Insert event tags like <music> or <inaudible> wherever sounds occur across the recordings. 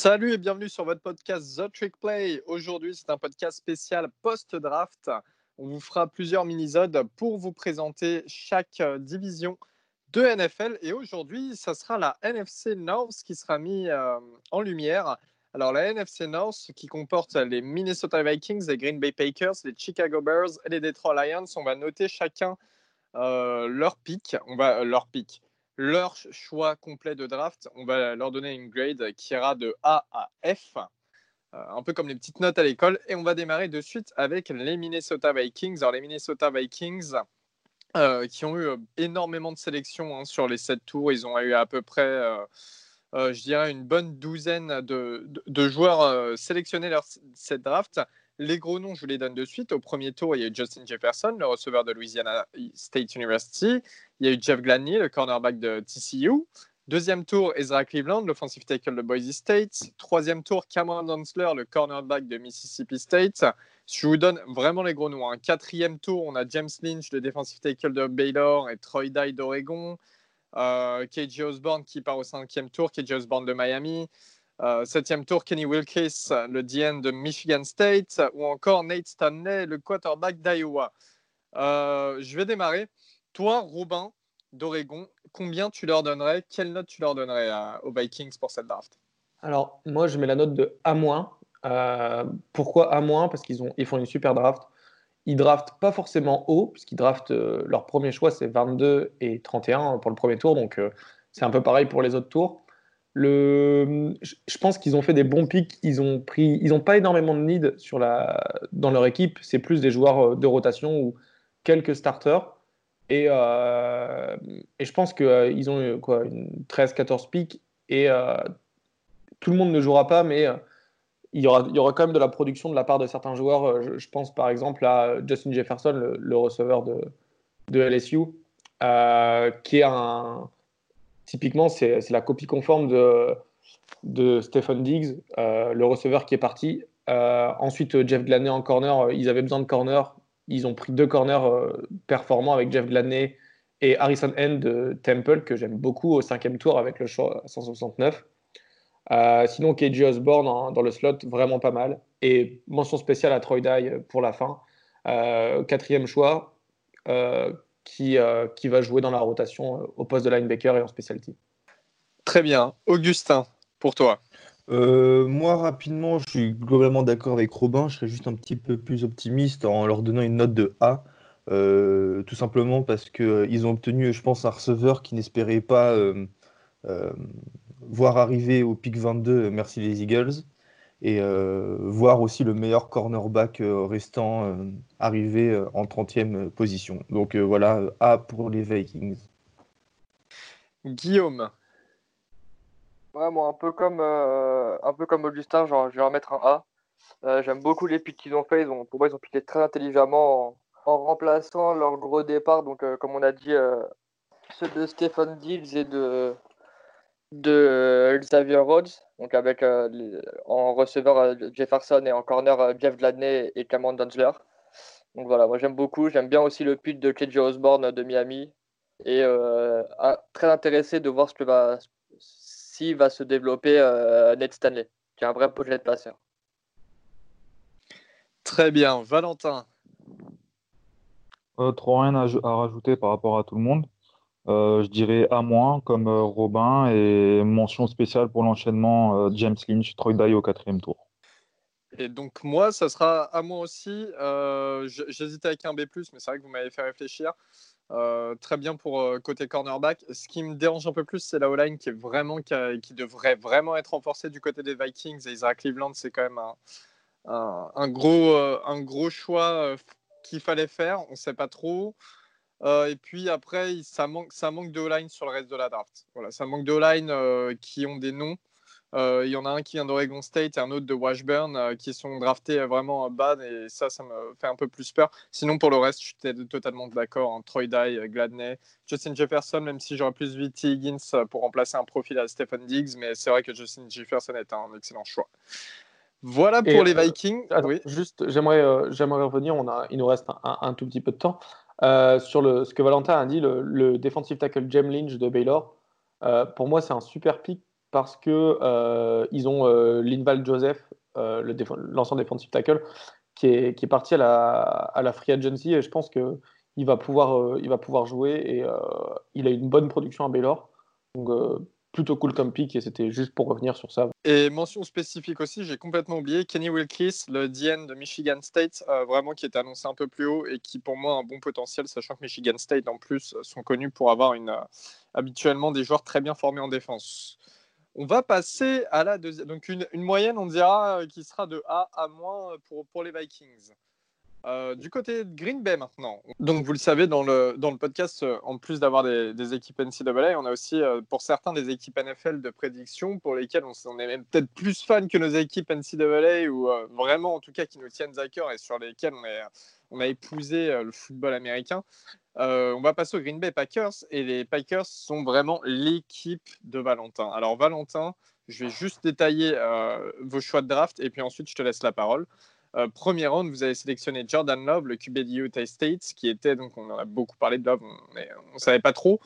Salut et bienvenue sur votre podcast The Trick Play. Aujourd'hui, c'est un podcast spécial post-draft. On vous fera plusieurs minisodes pour vous présenter chaque euh, division de NFL. Et aujourd'hui, ça sera la NFC North qui sera mis euh, en lumière. Alors, la NFC North qui comporte les Minnesota Vikings, les Green Bay Packers, les Chicago Bears et les Detroit Lions. On va noter chacun euh, leur pick. On va leur pick leur choix complet de draft. On va leur donner une grade qui ira de A à F, euh, un peu comme les petites notes à l'école. Et on va démarrer de suite avec les Minnesota Vikings. Alors, les Minnesota Vikings. Euh, qui ont eu euh, énormément de sélections hein, sur les sept tours. Ils ont eu à peu près, je dirais, une bonne douzaine de, de, joueurs sélectionnés leur cette draft. Les gros noms, je vous les donne de suite. Au premier tour, il y a eu Justin Jefferson, le receveur de Louisiana State University. Il y a eu Jeff Gladney, le cornerback de TCU. Deuxième tour, Ezra Cleveland, l'offensive tackle de Boise State. Troisième tour, Cameron Donsler, le cornerback de Mississippi State. Je vous donne vraiment les gros noms. Hein. Quatrième tour, on a James Lynch, le defensive tackle de Baylor, et Troy Dye d'Oregon. Euh, KJ Osborne qui part au cinquième tour, KJ Osborne de Miami. Euh, septième tour, Kenny Wilkes, le DN de Michigan State, ou encore Nate Stanley, le quarterback d'Iowa. Euh, je vais démarrer. Toi, Robin d'Oregon, combien tu leur donnerais? Quelle note tu leur donnerais aux Vikings pour cette draft? Alors, moi, je mets la note de A-. Euh, pourquoi A-? Parce qu'ils ils font une super draft. Ils draftent pas forcément haut, puisqu'ils draftent leur premier choix, c'est 22 et 31 pour le premier tour. Donc, c'est un peu pareil pour les autres tours. Le, je pense qu'ils ont fait des bons picks. Ils ont pris, ils n'ont pas énormément de need sur la, dans leur équipe. C'est plus des joueurs euh, de rotation ou quelques starters. Et, euh, je pense qu'ils euh, ont eu quoi, 13-14 picks et tout le monde ne jouera pas, mais il, y aura, il y aura quand même de la production de la part de certains joueurs. Je, pense par exemple à Justin Jefferson, le, receveur de, de LSU, qui est un, typiquement, c'est la copie conforme de, Stephen Diggs, euh, le receveur qui est parti. Euh, ensuite, Jeff Gladney en corner. Euh, ils avaient besoin de corner. Ils ont pris deux corners performants avec Jeff Gladney et Harrison End de Temple, que j'aime beaucoup au cinquième tour avec le choix 169. sinon, KJ Osborne dans le slot, vraiment pas mal. Et mention spéciale à Troy Dye pour la fin. quatrième choix, qui, euh, qui va jouer dans la rotation euh, au poste de linebacker et en specialty. Très bien. Augustin, pour toi euh, moi, rapidement, je suis globalement d'accord avec Robin. Je serais juste un petit peu plus optimiste en leur donnant une note de A. tout simplement parce qu'ils ont obtenu, je pense, un receveur qui n'espérait pas voir arriver au pic 22, merci les Eagles et euh, voir aussi le meilleur cornerback euh, restant euh, arriver en 30e position. Donc voilà, A pour les Vikings. Guillaume. Vraiment un peu comme un peu comme Augustin, genre, je vais leur mettre un A. J'aime beaucoup les picks qu'ils ont fait. Ils ont, pour moi, ils ont piqué très intelligemment en, remplaçant leur gros départ. Donc, comme on a dit, ceux de Stephen Dills et de, de Xavier Rhodes, donc avec euh, en receveur euh, Jefferson et en corner euh, Jeff Gladney et Cameron Dunsler. Donc voilà, moi j'aime beaucoup. J'aime bien aussi le put de KJ Osborne de Miami et très intéressé de voir ce que va si va se développer Ned Stanley, qui est un vrai projet de passeur. Très bien, Valentin. trop rien à, rajouter par rapport à tout le monde. Euh, je dirais à moins comme euh, Robin et mention spéciale pour l'enchaînement euh, James Lynch, Troy Dye au quatrième tour. Et donc moi, ça sera à moi aussi. J'hésitais avec un B+, mais c'est vrai que vous m'avez fait réfléchir. très bien pour côté cornerback. Ce qui me dérange un peu plus, c'est la O-line qui, qui, devrait vraiment être renforcée du côté des Vikings. Et Isaac Cleveland, c'est quand même un, un, gros, un gros choix qu'il fallait faire. On ne sait pas trop. Euh, et puis après, ça manque, ça manque de O-line sur le reste de la draft. Voilà, ça manque de O-line euh, qui ont des noms. Euh, il y en a un qui vient d'Oregon State et un autre de Washburn qui sont draftés vraiment bas et ça, ça me fait un peu plus peur. Sinon, pour le reste, je suis totalement d'accord. Hein. Troy Dye, Gladney, Justin Jefferson, même si j'aurais plus vu T. Higgins pour remplacer un profil à Stephen Diggs, mais c'est vrai que Justin Jefferson est un excellent choix. Voilà pour les Vikings. oui. Juste, j'aimerais, j'aimerais revenir. On a, il nous reste un, tout petit peu de temps. Euh, sur ce que Valentin a dit, le, defensive tackle Jem Lynch de Baylor, euh, pour moi, c'est un super pick parce que euh, ont Linval Joseph, l'ancien defensive tackle, qui est, parti à la, free agency et je pense que il va pouvoir, va pouvoir jouer et il a une bonne production à Baylor. Plutôt cool comme pick et c'était juste pour revenir sur ça. Et mention spécifique aussi, j'ai complètement oublié, Kenny Wilkes, le DN de Michigan State, euh, vraiment qui était annoncé un peu plus haut et qui pour moi a un bon potentiel, sachant que Michigan State en plus sont connus pour avoir euh, habituellement des joueurs très bien formés en défense. On va passer à la deuxième, donc une, une moyenne on dira euh, qui sera de A à moins pour, pour les Vikings. Euh, du côté de Green Bay maintenant. Donc vous le savez, dans le, dans le podcast, euh, en plus d'avoir des, des équipes NCAA, on a aussi euh, pour certains des équipes NFL de prédiction pour lesquelles on, est même peut-être plus fan que nos équipes NCAA ou vraiment en tout cas qui nous tiennent à cœur et sur lesquelles on, est, on a épousé le football américain. On va passer aux Green Bay Packers et les Packers sont vraiment l'équipe de Valentin. Alors Valentin, je vais juste détailler vos choix de draft et puis ensuite je te laisse la parole. Euh, premier round, vous avez sélectionné Jordan Love, le QB de Utah State, qui était, donc on en a beaucoup parlé de Love, on ne savait pas trop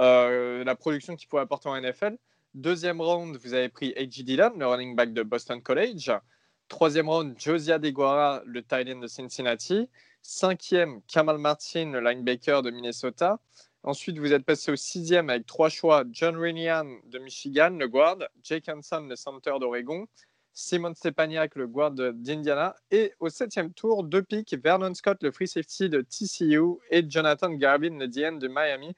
euh, la production qu'il pouvait apporter en NFL. Deuxième round, vous avez pris A.J. Dillon, le running back de Boston College. Troisième round, Josia DeGuara, le tight end de Cincinnati. Cinquième, Kamal Martin, le linebacker de Minnesota. Ensuite, vous êtes passé au sixième avec trois choix, John Rinian de Michigan, le guard, Jake Hanson, le center d'Oregon, Simon Stepaniak, le guard d'Indiana. Et au septième tour, deux picks, Vernon Scott, le free safety de TCU, et Jonathan Garbin, le DN de Miami.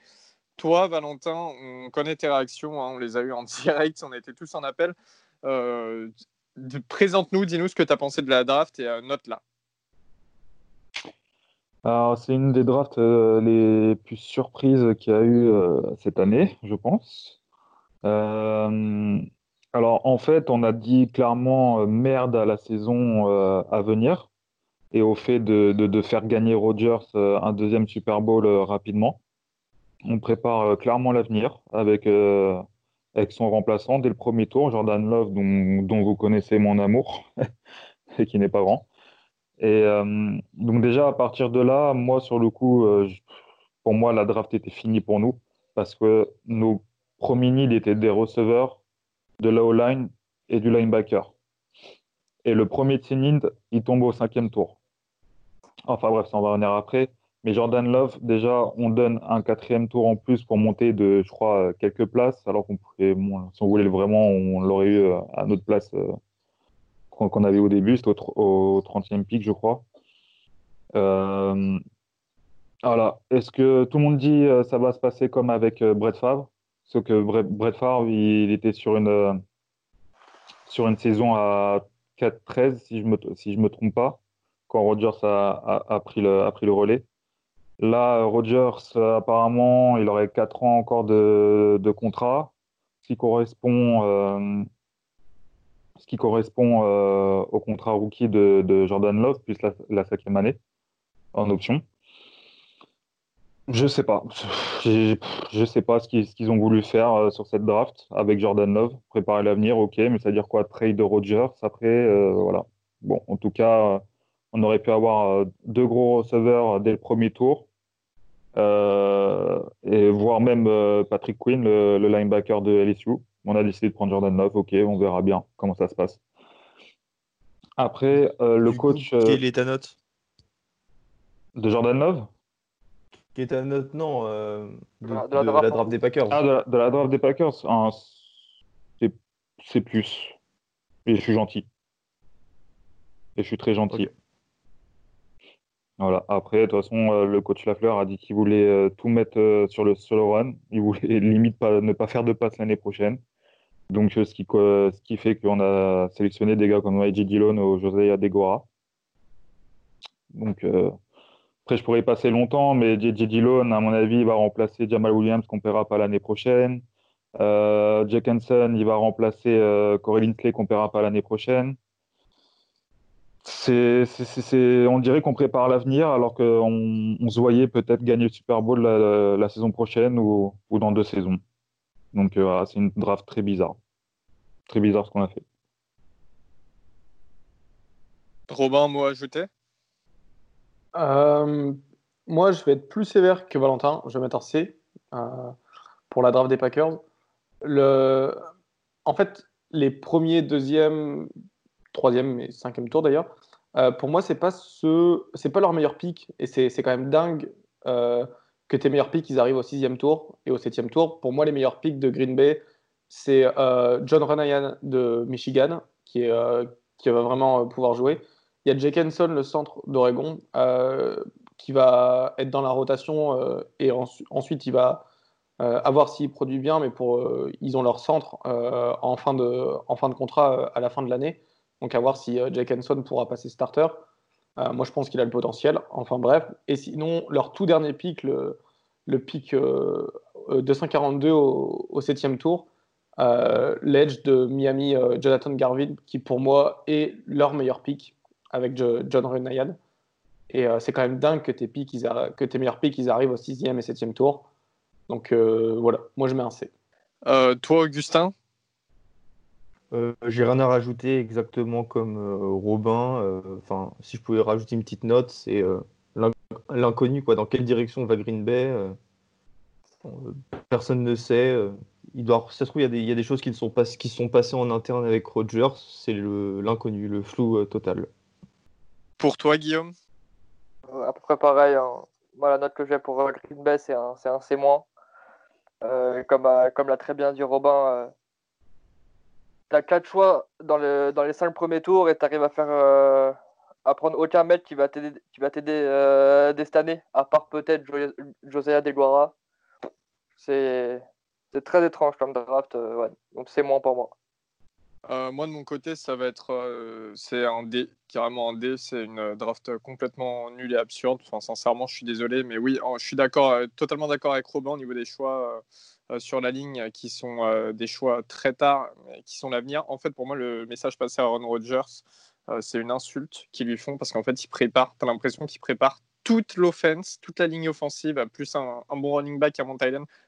Toi, Valentin, on connaît tes réactions, hein, on les a eues en <laughs> direct, on était tous en appel. Euh, Présente-nous, dis-nous ce que tu as pensé de la draft et euh, note-la. Alors, c'est une des drafts euh, les plus surprises qu'il y a eu cette année, je pense. Alors, en fait, on a dit clairement euh, merde à la saison euh, à venir et au fait de, de- faire gagner Rodgers euh, un deuxième Super Bowl rapidement. On prépare clairement l'avenir avec, avec son remplaçant dès le premier tour, Jordan Love, dont, vous connaissez mon amour <laughs> et qui n'est pas grand. Et donc déjà, à partir de là, moi, sur le coup, pour moi, la draft était finie pour nous parce que nos premiers needs étaient des receveurs, de la O-line et du linebacker. Et le premier needs, il tombe au cinquième tour. Enfin bref, ça on va revenir après. Mais Jordan Love, déjà, on donne un quatrième tour en plus pour monter de, je crois, quelques places, alors qu'on pouvait, si on voulait vraiment, on l'aurait eu euh, à notre place euh, qu'on avait au début, c'était au, tr- au 30e pick, je crois. Euh, voilà. Est-ce que tout le monde dit euh, ça va se passer comme avec Brett Favre? Sauf que Brett, Favre, il, était sur une, euh, sur une saison à 4-13, si je me, si je me trompe pas, quand Rodgers a, a, pris le, a pris le relais. Là, Rodgers, apparemment, il aurait 4 ans encore de, de contrat, ce qui correspond, euh, ce qui correspond euh, au contrat rookie de, Jordan Love, plus la cinquième année en option. Je sais pas. Je sais pas ce qu'ils ont voulu faire euh, sur cette draft avec Jordan Love. Préparer l'avenir, ok, mais ça veut dire quoi? Trade de Rodgers après, euh, voilà. Bon, en tout cas, euh, on aurait pu avoir deux gros receveurs dès le premier tour. Euh, et voire même Patrick Quinn, le, le linebacker de LSU. On a décidé de prendre Jordan Love, ok, on verra bien comment ça se passe. Après, euh, le Du coup, coach euh, Quelle est ta note? de Jordan Love, Quelle est note? Non, euh, de, De la- de de la la draft. des Packers. Ah, de la, de la draft des Packers, un- c'est c'est plus. Et je suis gentil. Et je suis très gentil. Voilà. Après, de toute façon, euh, le coach Lafleur a dit qu'il voulait euh, tout mettre euh, sur le, sur le run. Il voulait <laughs> limite pas, ne pas faire de passe l'année prochaine. Donc, ce qui, ce qui fait qu'on a sélectionné des gars comme AJ Dillon ou Josiah Degora. Donc, euh, après, je pourrais y passer longtemps, mais J.J. Dillon, à mon avis, va remplacer Jamal Williams qu'on ne paiera pas l'année prochaine. Euh, Jack Hanson, il va remplacer euh, Corey qu'on ne paiera pas l'année prochaine. C'est, c'est- c'est- on dirait qu'on prépare l'avenir alors qu'on on se voyait peut-être gagner le Super Bowl la, saison prochaine ou, ou dans deux saisons. Donc euh, c'est une draft très bizarre. Très bizarre ce qu'on a fait. Robin, un mot à ajouter? Euh, moi, je vais être plus sévère que Valentin. Je vais mettre un C euh, pour la draft des Packers. En fait, les premiers, deuxième, troisième et cinquième tour d'ailleurs, euh, pour moi, ce, c'est pas leur meilleur pick, et c'est, quand même dingue que tes meilleurs picks ils arrivent au sixième tour et au septième tour. Pour moi, les meilleurs picks de Green Bay, c'est John Renayan de Michigan, qui va vraiment pouvoir jouer. Il y a Jake Henson, le centre d'Oregon, qui va être dans la rotation et ensuite il va à voir s'il produit bien, mais pour, ils ont leur centre en, fin de, contrat à la fin de l'année. Donc à voir si Jake Henson pourra passer starter. moi, je pense qu'il a le potentiel. Enfin bref. Et sinon, leur tout dernier pick, le, pick 242 au, au 7 tour, l'edge de Miami, Jonathan Garvin, qui pour moi est leur meilleur pick avec John Renayan. Et c'est quand même dingue que tes, que tes meilleurs picks ils arrivent au 6e et 7e tour. Donc euh, voilà, moi je mets un C. Euh, toi, Augustin? Euh, J'ai rien à rajouter exactement comme Robin. Enfin, si je pouvais rajouter une petite note, c'est l'inconnu. quoi. Dans quelle direction va Green Bay? Personne ne sait. il doit, ça se trouve, il y, a des, choses qui, ne sont pas, qui sont passées en interne avec Rodgers. C'est l'inconnu, le, flou total. Pour toi, Guillaume À peu près pareil. Hein. Moi, la note que j'ai pour Green Bay, c'est un, un C-. Euh, comme, comme l'a très bien dit Robin, tu as quatre choix dans, dans les cinq premiers tours et tu arrives à faire euh, à prendre aucun mec qui va t'aider euh, dès cette année, à part peut-être Josiah Deguara. C'est très étrange comme draft, donc c'est moins pour moi. Euh, moi, de mon côté, ça va être. Euh, c'est un D, carrément un D. C'est une draft complètement nulle et absurde. Enfin, sincèrement, je suis désolé. Mais oui, je suis d'accord, euh, totalement d'accord avec Robin au niveau des choix sur la ligne qui sont des choix très tard, qui sont l'avenir. En fait, pour moi, le message passé à Aaron Rodgers, c'est une insulte qu'ils lui font parce qu'en fait, il prépare. Tu as l'impression qu'il prépare toute l'offense, toute la ligne offensive, plus un, bon running back à Mount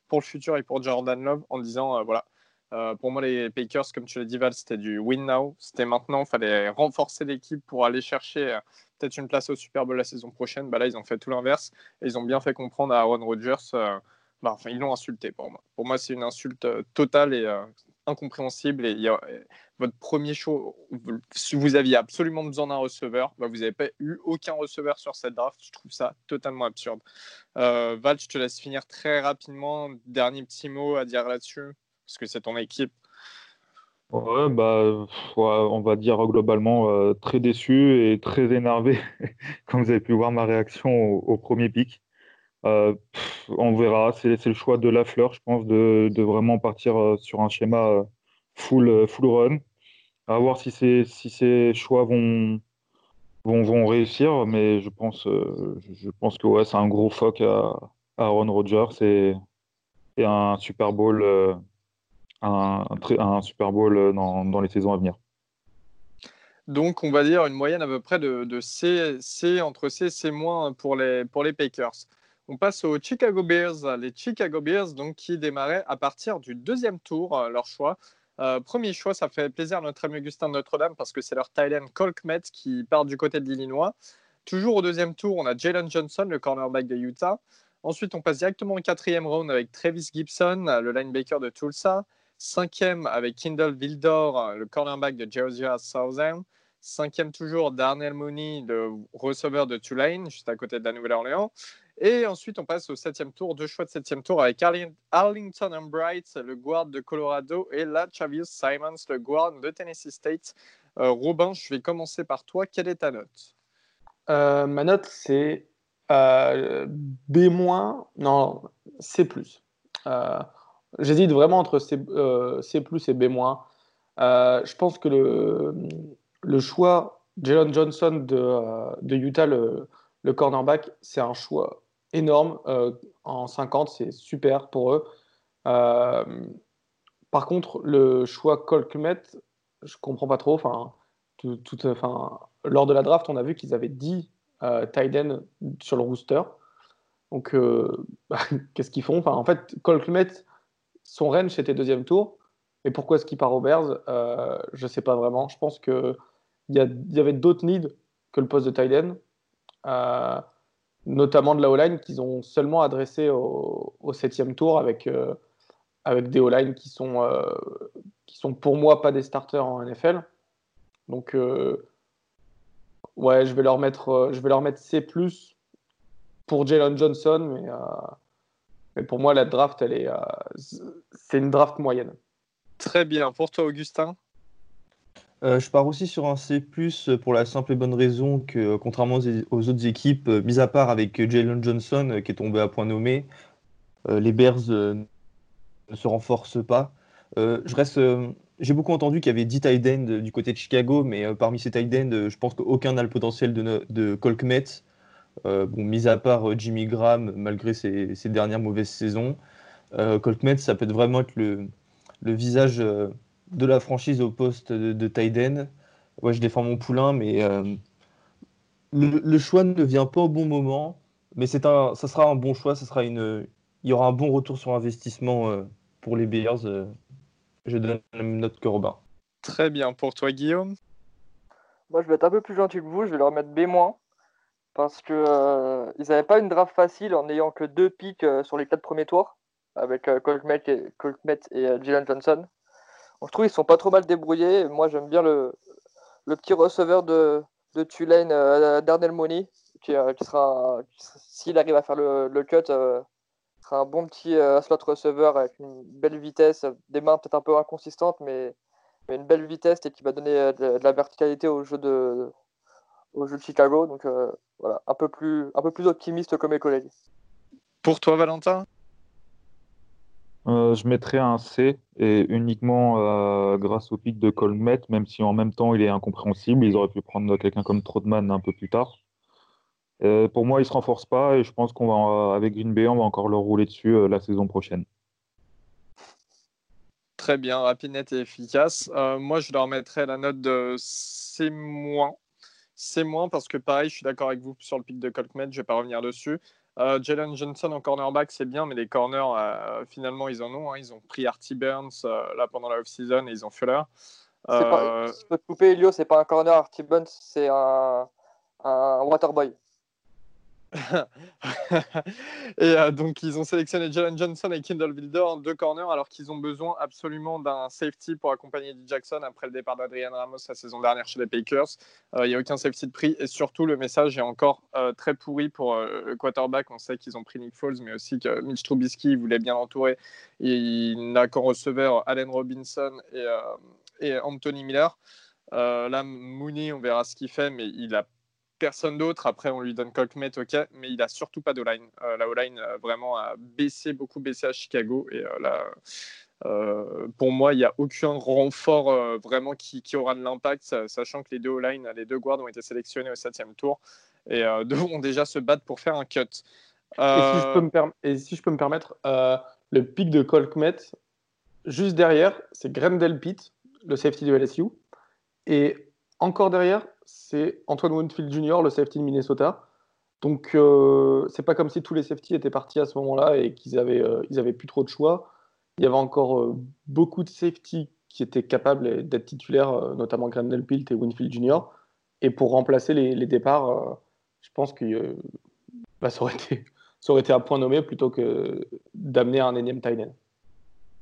pour le futur et pour Jordan Love en disant voilà euh, pour moi, les Packers, comme tu l'as dit, Val, c'était du win now. C'était maintenant, il fallait renforcer l'équipe pour aller chercher euh, peut-être une place au Super Bowl la saison prochaine. Bah, là, ils ont fait tout l'inverse et ils ont bien fait comprendre à Aaron Rodgers. Euh, bah, enfin, ils l'ont insulté pour moi. Pour moi, c'est une insulte totale et incompréhensible. Et, votre premier show, si vous aviez absolument besoin d'un receveur, bah, vous n'avez pas eu aucun receveur sur cette draft. Je trouve ça totalement absurde. Val, je te laisse finir très rapidement. Dernier petit mot à dire là-dessus parce que c'est ton équipe? Ouais, bah, on va dire globalement euh, très déçu et très énervé, <laughs> comme vous avez pu voir ma réaction au, premier pic. Euh, on verra, c'est le choix de la fleur, je pense, de, vraiment partir euh, sur un schéma full, full run. À voir si ces, si ces choix vont, vont, vont réussir, mais je pense, je pense que ouais, c'est un gros fuck à, Aaron Rodgers et un Super Bowl un, Super Bowl euh, dans, les saisons à venir. Donc, on va dire une moyenne à peu près de, C, entre C et C- pour les, pour les Packers. On passe aux Chicago Bears. Les Chicago Bears, donc, qui démarraient à partir du deuxième tour, euh, leur choix. Euh, premier choix, ça fait plaisir à notre ami Augustin de Notre-Dame parce que c'est leur Thailand Colkmet qui part du côté de l'Illinois. Toujours au deuxième tour, on a Jalen Johnson, le cornerback de Utah. Ensuite, on passe directement au quatrième round avec Travis Gibson, le linebacker de Tulsa. Cinquième avec Kindle Vildor, le cornerback de Georgia Southern. Cinquième toujours, Darnell Mooney, le receveur de Tulane, juste à côté de la Nouvelle-Orléans. Et ensuite, on passe au septième tour, deux choix de septième tour avec Arlington Umbright, le guard de Colorado, et là, Chavius Simons, le guard de Tennessee State. Euh, Robin, je vais commencer par toi. Quelle est ta note? Euh, Ma note, c'est euh, B-, non, C+. Euh, J'hésite vraiment entre C, euh, et B-. Euh, je pense que le, choix Jalen Johnson de, euh, Utah, le, cornerback, c'est un choix énorme. En 50, c'est super pour eux. Par contre, le choix Colkmet, je comprends pas trop. Enfin, lors de la draft, on a vu qu'ils avaient 10 euh, tight sur le rooster. Donc, <laughs> qu'est-ce qu'ils font? En fait, Colkmet, son range, c'était deuxième tour. Et pourquoi est-ce qu'il part aux Bears? Euh, Je ne sais pas vraiment. Je pense qu'il y, y avait d'autres needs que le poste de end, euh, notamment de la O-line qu'ils ont seulement adressé au, septième tour avec, euh, avec des O-line qui sont, euh, qui sont pour moi pas des starters en NFL. Donc, ouais, je vais leur mettre, je vais leur mettre C pour Jalen Johnson, mais, mais pour moi, la draft, elle est, c'est une draft moyenne. Très bien. Pour toi, Augustin? Je pars aussi sur un C+, pour la simple et bonne raison que, contrairement aux autres équipes, mis à part avec Jalen Johnson, qui est tombé à point nommé, les Bears ne se renforcent pas. je reste j'ai beaucoup entendu qu'il y avait 10 tight ends du côté de Chicago, mais euh, parmi ces tight ends, euh, je pense qu'aucun n'a le potentiel de, de Colkmet. Euh, bon, mis à part Jimmy Graham, malgré ses, dernières mauvaises saisons. Colkmet, ça peut vraiment être le, visage de la franchise au poste de, de end. Ouais, je défends mon poulain, mais le, choix ne vient pas au bon moment. Mais c'est un, ça sera un bon choix, ça sera une, il y aura un bon retour sur investissement pour les Bears je donne la même note que Robin. Très bien. Pour toi, Guillaume Moi, je vais être un peu plus gentil que vous. Je vais leur mettre B-. Parce qu'ils euh, n'avaient pas une draft facile en n'ayant que deux picks euh, sur les quatre premiers tours, avec euh, et, et Jalen Johnson. je trouve qu'ils sont pas trop mal débrouillés. Moi, j'aime bien le, petit receveur de, Tulane, Darnell Mooney, qui, sera, s'il arrive à faire le, le cut, un bon petit euh, slot receveur avec une belle vitesse, des mains peut-être un peu inconsistantes, mais, une belle vitesse et qui va donner euh, de, la verticalité au jeu de, au jeu de Chicago. Donc euh, voilà, un peu, plus, un peu plus optimiste que mes collègues. Pour toi, Valentin? Je mettrais un C et uniquement grâce au pic de Colmet, même si en même temps il est incompréhensible. Ils auraient pu prendre quelqu'un comme Trotman un peu plus tard. Euh, pour moi, il ne se renforce pas et je pense qu'on va, avec Green Bay, on va encore leur rouler dessus euh, la saison prochaine. Très bien, rapide, net et efficace. Euh, moi, je leur mettrais la note de C-. C- parce que pareil, je suis d'accord avec vous sur le pic de Colkmet, je ne vais pas revenir dessus. Jalen Johnson en cornerback, c'est bien, mais les corners, finalement, ils en ont. Hein. Ils ont pris Artie Burns là pendant la off-season et ils ont Fuller. Pas, je peux te couper, Elio, c'est pas un corner Artie Burns, c'est un, un waterboy. Et euh, donc, ils ont sélectionné Jalen Johnson et Kindle Wilder en deux corners, alors qu'ils ont besoin absolument d'un safety pour accompagner D. Jackson après le départ d'Adrian Ramos la saison dernière chez les Packers. Euh, il n'y a aucun safety de prix et surtout, le message est encore euh, très pourri pour le quarterback. On sait qu'ils ont pris Nick Foles, mais aussi que Mitch Trubisky voulait bien l'entourer. Il n'a qu'en receveur Allen Robinson et, et Anthony Miller. là, Mooney, on verra ce qu'il fait, mais il a personne d'autre. Après, on lui donne Colkmet, ok, mais il a surtout pas d'O-line. Euh, la O-line euh, vraiment a baissé, beaucoup baissé à Chicago. Et euh, là, pour moi, il n'y a aucun renfort vraiment qui, aura de l'impact, sachant que les deux O-line, les deux guards ont été sélectionnés au septième tour et <laughs> devront déjà se battre pour faire un cut. Et, si je peux me et, si je peux me permettre, le pic de Colkmet, juste derrière, c'est Grendel Pitt, le safety de LSU. Et encore derrière, c'est Antoine Winfield Jr., le safety de Minnesota. Donc, euh, c'est pas comme si tous les safeties étaient partis à ce moment-là et qu'ils avaient, euh, ils avaient plus trop de choix. Il y avait encore euh, beaucoup de safeties qui étaient capables d'être titulaires, notamment Grendel Pilt et Winfield Jr. Et pour remplacer les, départs, je pense que bah, ça, aurait été, <laughs> ça aurait été un point nommé plutôt que d'amener un énième tight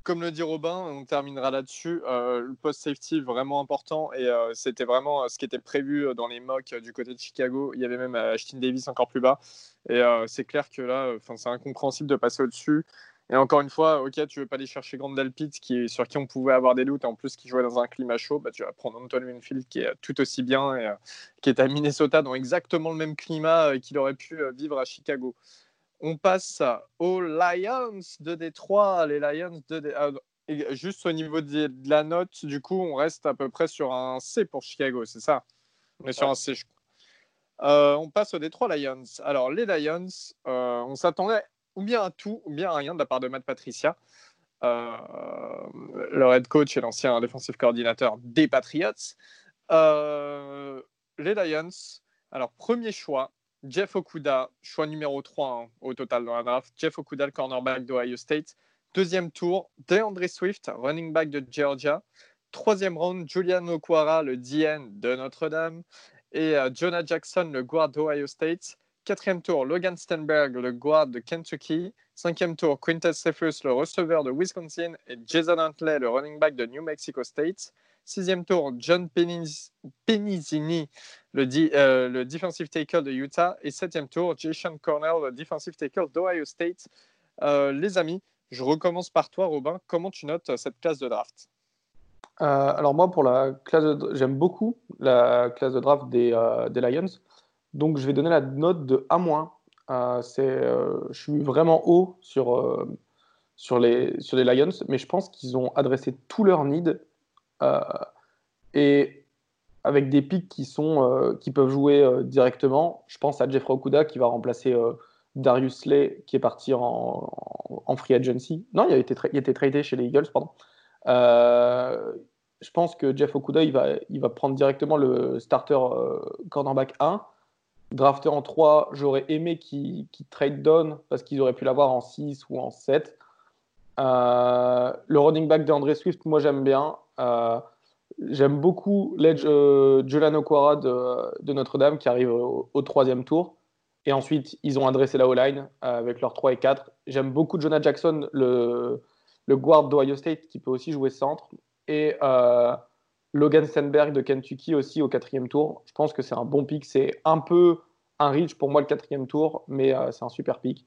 comme le dit Robin, on terminera là-dessus. Euh, le post-safety, vraiment important. Et euh, c'était vraiment euh, ce qui était prévu dans les mocks du côté de Chicago. Il y avait même Ashton Davis encore plus bas. Et c'est clair que là, c'est incompréhensible de passer au-dessus. Et encore une fois, ok, tu veux pas aller chercher Grandel Pitt, qui, sur qui on pouvait avoir des doutes, et en plus qui jouait dans un climat chaud, bah, tu vas prendre Anton Winfield, qui est tout aussi bien, et qui est à Minnesota, dans exactement le même climat qu'il aurait pu vivre à Chicago. On passe aux Lions de Détroit. Les Lions de ah, juste au niveau de, la note, du coup, on reste à peu près sur un C pour Chicago, c'est ça? On est sur un C. Euh, on passe aux Détroit Lions. Alors, les Lions, euh, on s'attendait ou bien à tout, ou bien à rien de la part de Matt Patricia. Euh, leur head coach et l'ancien défensif coordinateur des Patriots. les Lions, alors premier choix, Jeff Okuda, choix numéro 3 hein, au total dans la draft. Jeff Okuda, le cornerback d'Ohio State. Deuxième tour, DeAndre Swift, running back de Georgia. Troisième round, Julian Okwara, le DN de Notre-Dame. Et euh, Jonah Jackson, le guard d'Ohio State. Quatrième tour, Logan Stenberg, le guard de Kentucky. Cinquième tour, Quintus Cephus, le receveur de Wisconsin, et Jason Huntley, le running back de New Mexico State. Sixième tour, John Penizini, le, euh, le, defensive tackle de Utah. Et septième tour, Jason Cornell, le defensive tackle d'Ohio State. Euh, les amis, je recommence par toi, Robin. Comment tu notes cette classe de draft? Euh, Alors moi, pour la classe, j'aime beaucoup la classe de draft des, Lions. Donc je vais donner la note de A-. Euh, je suis vraiment haut sur, sur, les, sur les Lions, mais je pense qu'ils ont adressé tous leurs needs euh, et avec des pics qui, sont, euh, qui peuvent jouer euh, directement. Je pense à Jeffrey Okuda qui va remplacer Darius Slay qui est parti en, en, free agency. Non, il a été, il a été tradé chez les Eagles, pardon. je pense que Jeff Okuda, il va, il va prendre directement le starter cornerback 1. Drafter en 3, j'aurais aimé qu'il trade down parce qu'ils auraient pu l'avoir en 6 ou en 7. le running back d'André Swift, moi j'aime bien. Euh, j'aime beaucoup l'Edge euh, Jolano Quara de, Notre-Dame qui arrive au, troisième tour. Et ensuite, ils ont adressé la O-line euh, avec leurs 3 et 4. J'aime beaucoup Jonah Jackson, le, le guard d'Ohio State, qui peut aussi jouer centre. Et Logan Stenberg de Kentucky aussi au quatrième tour. Je pense que c'est un bon pick. C'est un peu un reach pour moi le quatrième tour, mais c'est un super pick.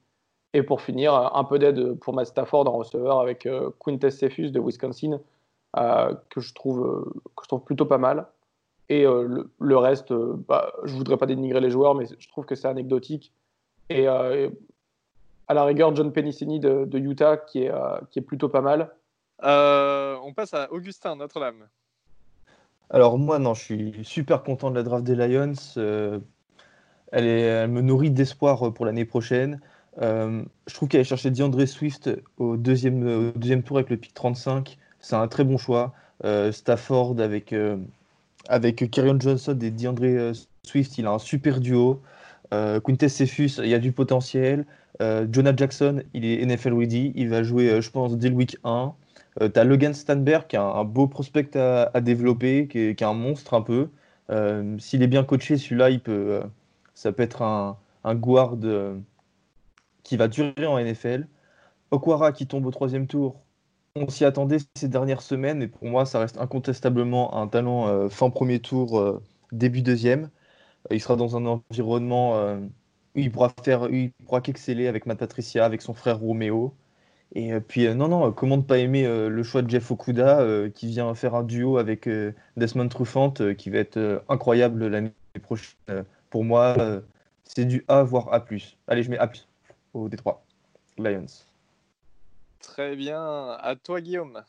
Et pour finir, un peu d'aide pour Matt Stafford en receveur avec Quintess Cephus de Wisconsin, euh, que, je trouve, euh, que je trouve plutôt pas mal. Et euh, le, reste, bah, je voudrais pas dénigrer les joueurs, mais je trouve que c'est anecdotique. Et, à la rigueur, John Penicini de, Utah, qui est, qui est plutôt pas mal. on passe à Augustin, Notre-Dame. Alors moi, non, je suis super content de la draft des Lions. elle, est, elle, me nourrit d'espoir pour l'année prochaine. je trouve qu'elle a cherché DeAndre Swift au deuxième, au deuxième tour avec le pick 35. C'est un très bon choix. Euh, Stafford avec, euh, avec Johnson et DeAndre euh, Swift, il a un super duo. Quintess Cephus, il y a du potentiel. Jonah Jackson, il est NFL ready. Il va jouer, je pense, dès le week 1. tu as Logan Stanberg, qui a un, beau prospect à, développer, qui est, un monstre un peu. S'il est bien coaché, celui-là, il peut, ça peut être un, un guard qui va durer en NFL. Okwara qui tombe au troisième tour, on s'y attendait ces dernières semaines et pour moi, ça reste incontestablement un talent euh, fin premier tour, euh, début deuxième. Euh, il sera dans un environnement où il pourra faire, il pourra qu'exceller avec Matt Patricia, avec son frère Roméo. Et puis, non, non, comment ne pas aimer le choix de Jeff Okuda qui vient faire un duo avec Desmond Truffant qui va être incroyable l'année prochaine. pour moi, c'est du A voire A. Allez, je mets A au Détroit Lions. Très bien. À toi, Guillaume.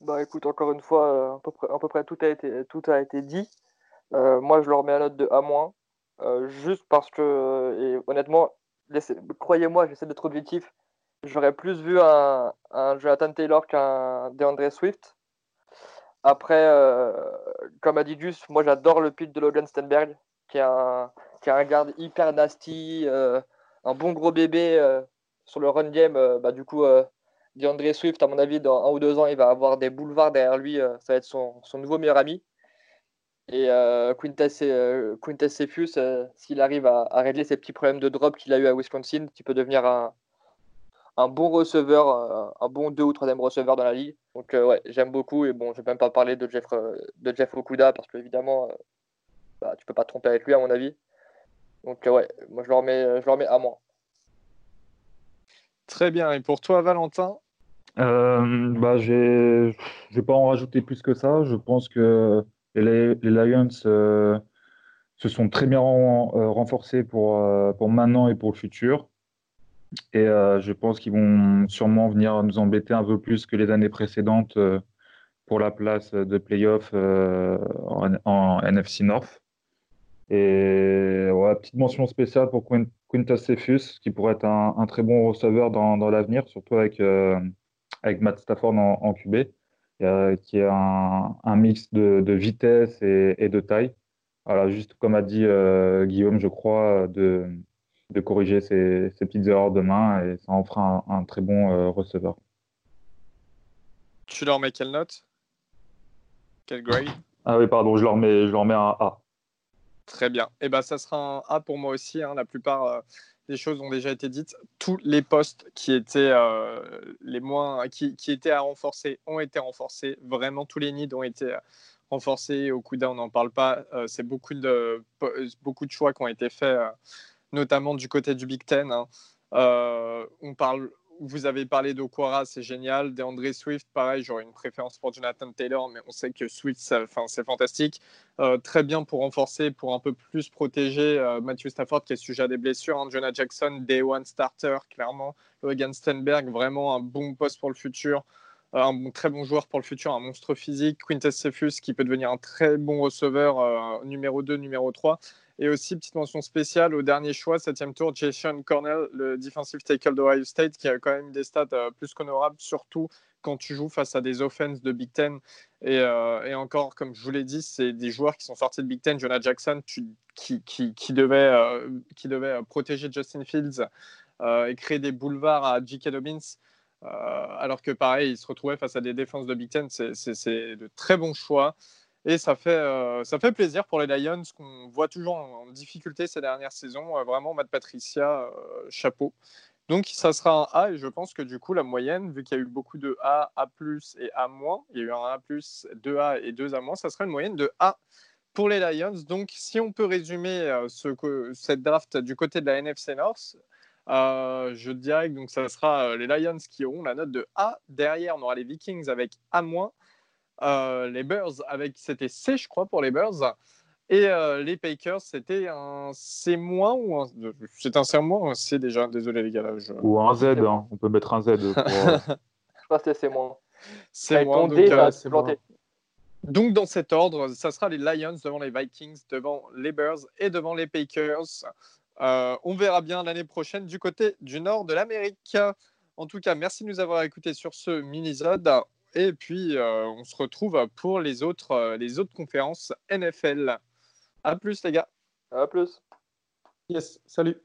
Bah écoute, encore une fois, euh, à peu près, à tout, a été, dit. Euh, moi, je leur mets la note de A-, euh, juste parce que, et honnêtement, croyez-moi, j'essaie d'être objectif. J'aurais plus vu un, un Jonathan Taylor qu'un DeAndre Swift. Après, comme a dit Gus, moi j'adore le pit de Logan Stenberg, qui est un, qui un garde hyper nasty, un bon gros bébé sur le run game, euh, bah, du coup, euh, DeAndre Swift, à mon avis, dans un ou deux ans, il va avoir des boulevards derrière lui. Euh, ça va être son, nouveau meilleur ami. Et euh, Quintess, Cephus, s'il arrive à, régler ses petits problèmes de drop qu'il a eu à Wisconsin, il peut devenir un, bon receveur, un bon deux ou troisième receveur dans la ligue. Donc ouais, j'aime beaucoup. Et bon, je vais même pas parler de Jeff, de Jeff Okuda parce qu'évidemment, bah, tu peux pas te tromper avec lui, à mon avis. Donc ouais, moi je le remets, remets à moi. Très bien. Et pour toi, Valentin? Euh, bah, Je ne vais pas en rajouter plus que ça. Je pense que les, Lions euh, se sont très bien euh, renforcés pour, pour maintenant et pour le futur. Et je pense qu'ils vont sûrement venir nous embêter un peu plus que les années précédentes pour la place de playoff en, NFC North. Et petite mention spéciale pour Quintus Cephus, qui pourrait être un, très bon receveur dans, l'avenir, surtout avec, euh, avec Matt Stafford en, QB, qui est un, mix de, vitesse et, de taille. Voilà, juste comme a dit euh, Guillaume, je crois, de, de corriger ses, petites erreurs de main et ça en fera un, très bon euh, receveur. Tu leur mets quelle note? Quel grade? Ah oui, pardon, je leur mets, je leur mets un A. Très bien. Et eh ben, ça sera un A pour moi aussi. Hein. La plupart, euh, des choses ont déjà été dites. Tous les postes qui étaient les moins, qui, qui, étaient à renforcer ont été renforcés. Vraiment, tous les nids ont été renforcés. Au Kuda, on n'en parle pas. C'est beaucoup de, beaucoup de choix qui ont été faits, notamment du côté du Big Ten. Hein. on parle vous avez parlé d'Okwara, c'est génial. DeAndre Swift, pareil, j'aurais une préférence pour Jonathan Taylor, mais on sait que Swift, c'est fantastique. Euh, très bien pour renforcer, pour un peu plus protéger euh, Matthew Stafford qui est sujet à des blessures. Hein. Jonah Jackson, day one starter, clairement. Logan Stenberg, vraiment un bon poste pour le futur. Euh, un très bon joueur pour le futur, un monstre physique. Quintus Cephus qui peut devenir un très bon receveur numéro 2, numéro 3. Et aussi, petite mention spéciale au dernier choix, septième tour, Jason Cornell, le defensive tackle d'Ohio State, qui a quand même des stats euh, plus qu'honorables, surtout quand tu joues face à des offenses de Big Ten. Et, euh, encore, comme je vous l'ai dit, c'est des joueurs qui sont sortis de Big Ten. Jonah Jackson, qui, devait, euh, qui devait protéger Justin Fields et créer des boulevards à J.K. Dobbins. alors que pareil, il se retrouvait face à des défenses de Big Ten. C'est de très bons choix. Et ça fait, euh, ça fait plaisir pour les Lions qu'on voit toujours en, difficulté ces dernières saisons. Euh, vraiment, Matt Patricia, euh, chapeau. Donc, ça sera un A et je pense que du coup, la moyenne, vu qu'il y a eu beaucoup de A, A, et A-, il y a eu un A, 2A et 2A-, ça sera une moyenne de A pour les Lions. Donc, si on peut résumer ce, cette draft du côté de la NFC North, je dirais que donc, ça sera les Lions qui auront la note de A. Derrière, on aura les Vikings avec A-, les Bears, avec c'était C, je crois, pour les Bears. Et euh, les Packers, c'était un C- ou un... C'est un C- ou un C déjà? Désolé les gars. Là, Ou un Z, hein. on peut mettre un Z. Pour... Euh, <laughs> je crois que c'est C-. C'est moins. Donc, euh, donc, dans cet ordre, ça sera les Lions devant les Vikings, devant les Bears et devant les Packers. on verra bien l'année prochaine du côté du nord de l'Amérique. En tout cas, merci de nous avoir écoutés sur ce mini-zode. Et puis, euh, on se retrouve pour les autres, euh, les autres conférences NFL. À plus, les gars. À plus. Yes, salut.